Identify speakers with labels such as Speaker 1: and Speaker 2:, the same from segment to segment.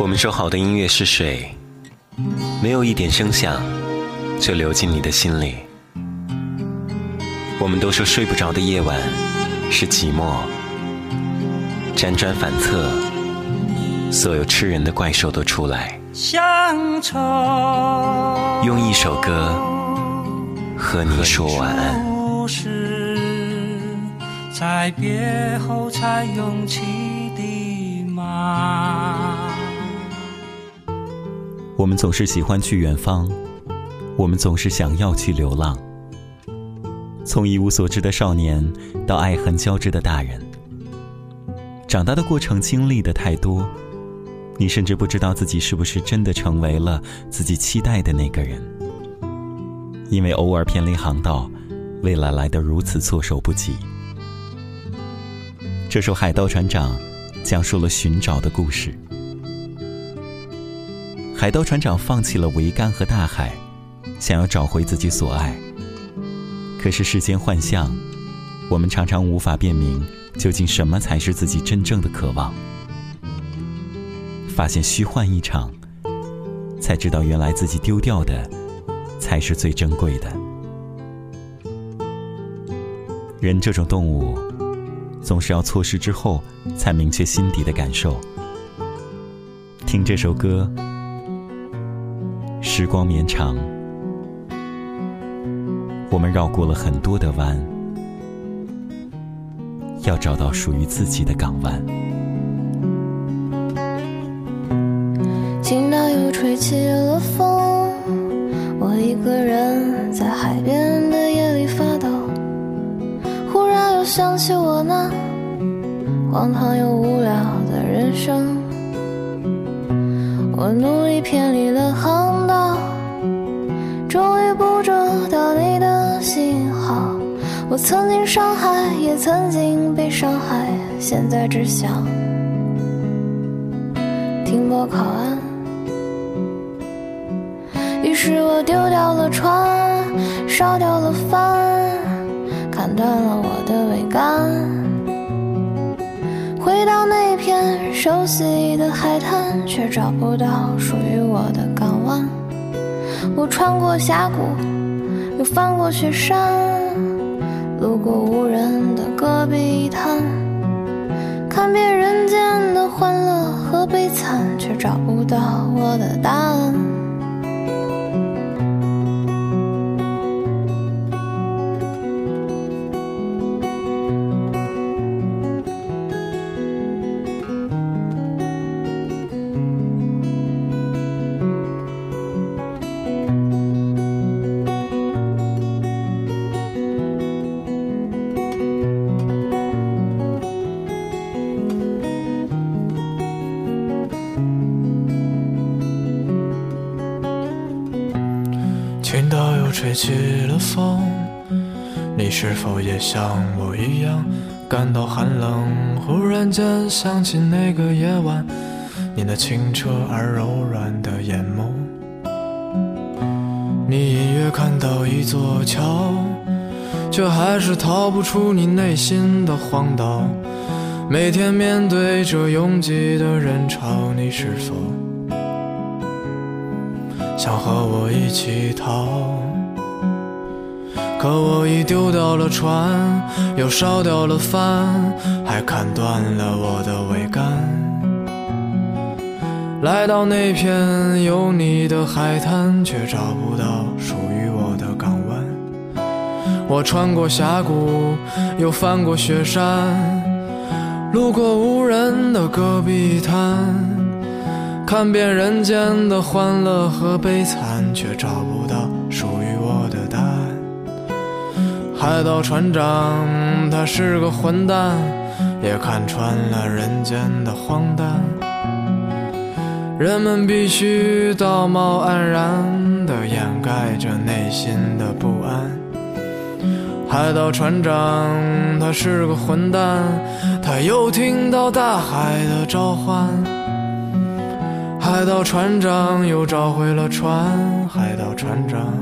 Speaker 1: 我们说好的音乐是水，没有一点声响就流进你的心里。我们都说睡不着的夜晚是寂寞，辗转反侧，所有吃人的怪兽都出来，
Speaker 2: 乡愁
Speaker 1: 用一首歌和你说晚安。
Speaker 2: 故事在别后才涌起的吗？
Speaker 3: 我们总是喜欢去远方，我们总是想要去流浪。从一无所知的少年到爱恨交织的大人，长大的过程经历的太多，你甚至不知道自己是不是真的成为了自己期待的那个人。因为偶尔偏离航道，未来来得如此措手不及。这首《海盗船长》讲述了寻找的故事。海盗船长放弃了桅杆和大海，想要找回自己所爱。可是世间幻象，我们常常无法辨明究竟什么才是自己真正的渴望。发现虚幻一场，才知道原来自己丢掉的才是最珍贵的。人这种动物，总是要错失之后，才明确心底的感受。听这首歌。时光绵长，我们绕过了很多的弯，要找到属于自己的港湾。
Speaker 4: 听到又吹起了风，我一个人在海边的夜里发抖，忽然又想起我那荒唐又无聊的人生，我努力偏离了航。我曾经伤害，也曾经被伤害，现在只想停泊靠岸。于是我丢掉了船，烧掉了帆，砍断了我的桅杆，回到那片熟悉的海滩，却找不到属于我的港湾。我穿过峡谷，又翻过雪山。路过无人的戈壁滩，看遍人间的欢乐和悲惨，却找不到我的答案。
Speaker 5: 吹起了风，你是否也像我一样感到寒冷？忽然间想起那个夜晚，你那清澈而柔软的眼眸。你隐约看到一座桥，却还是逃不出你内心的荒岛。每天面对着拥挤的人潮，你是否想和我一起逃？可我已丢掉了船，又烧掉了帆，还砍断了我的桅杆。来到那片有你的海滩，却找不到属于我的港湾。我穿过峡谷，又翻过雪山，路过无人的戈壁滩，看遍人间的欢乐和悲惨，却找不海盗船长，他是个混蛋，也看穿了人间的荒诞。人们必须道貌岸然地掩盖着内心的不安。海盗船长，他是个混蛋，他又听到大海的召唤。海盗船长又找回了船，海盗船长。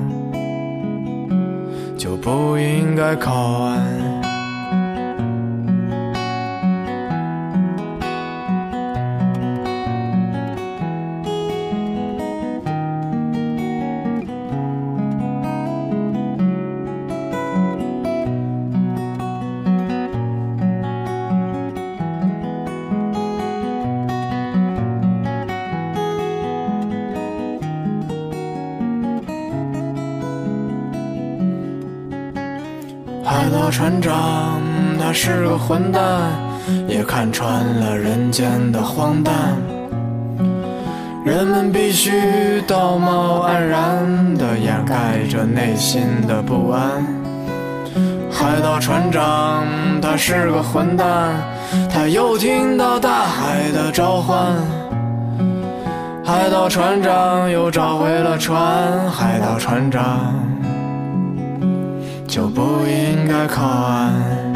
Speaker 5: 就不应该靠岸。海盗船长他是个混蛋，也看穿了人间的荒诞。人们必须道貌岸然地掩盖着内心的不安。海盗船长他是个混蛋，他又听到大海的召唤。海盗船长又找回了船，海盗船长就不应该靠岸。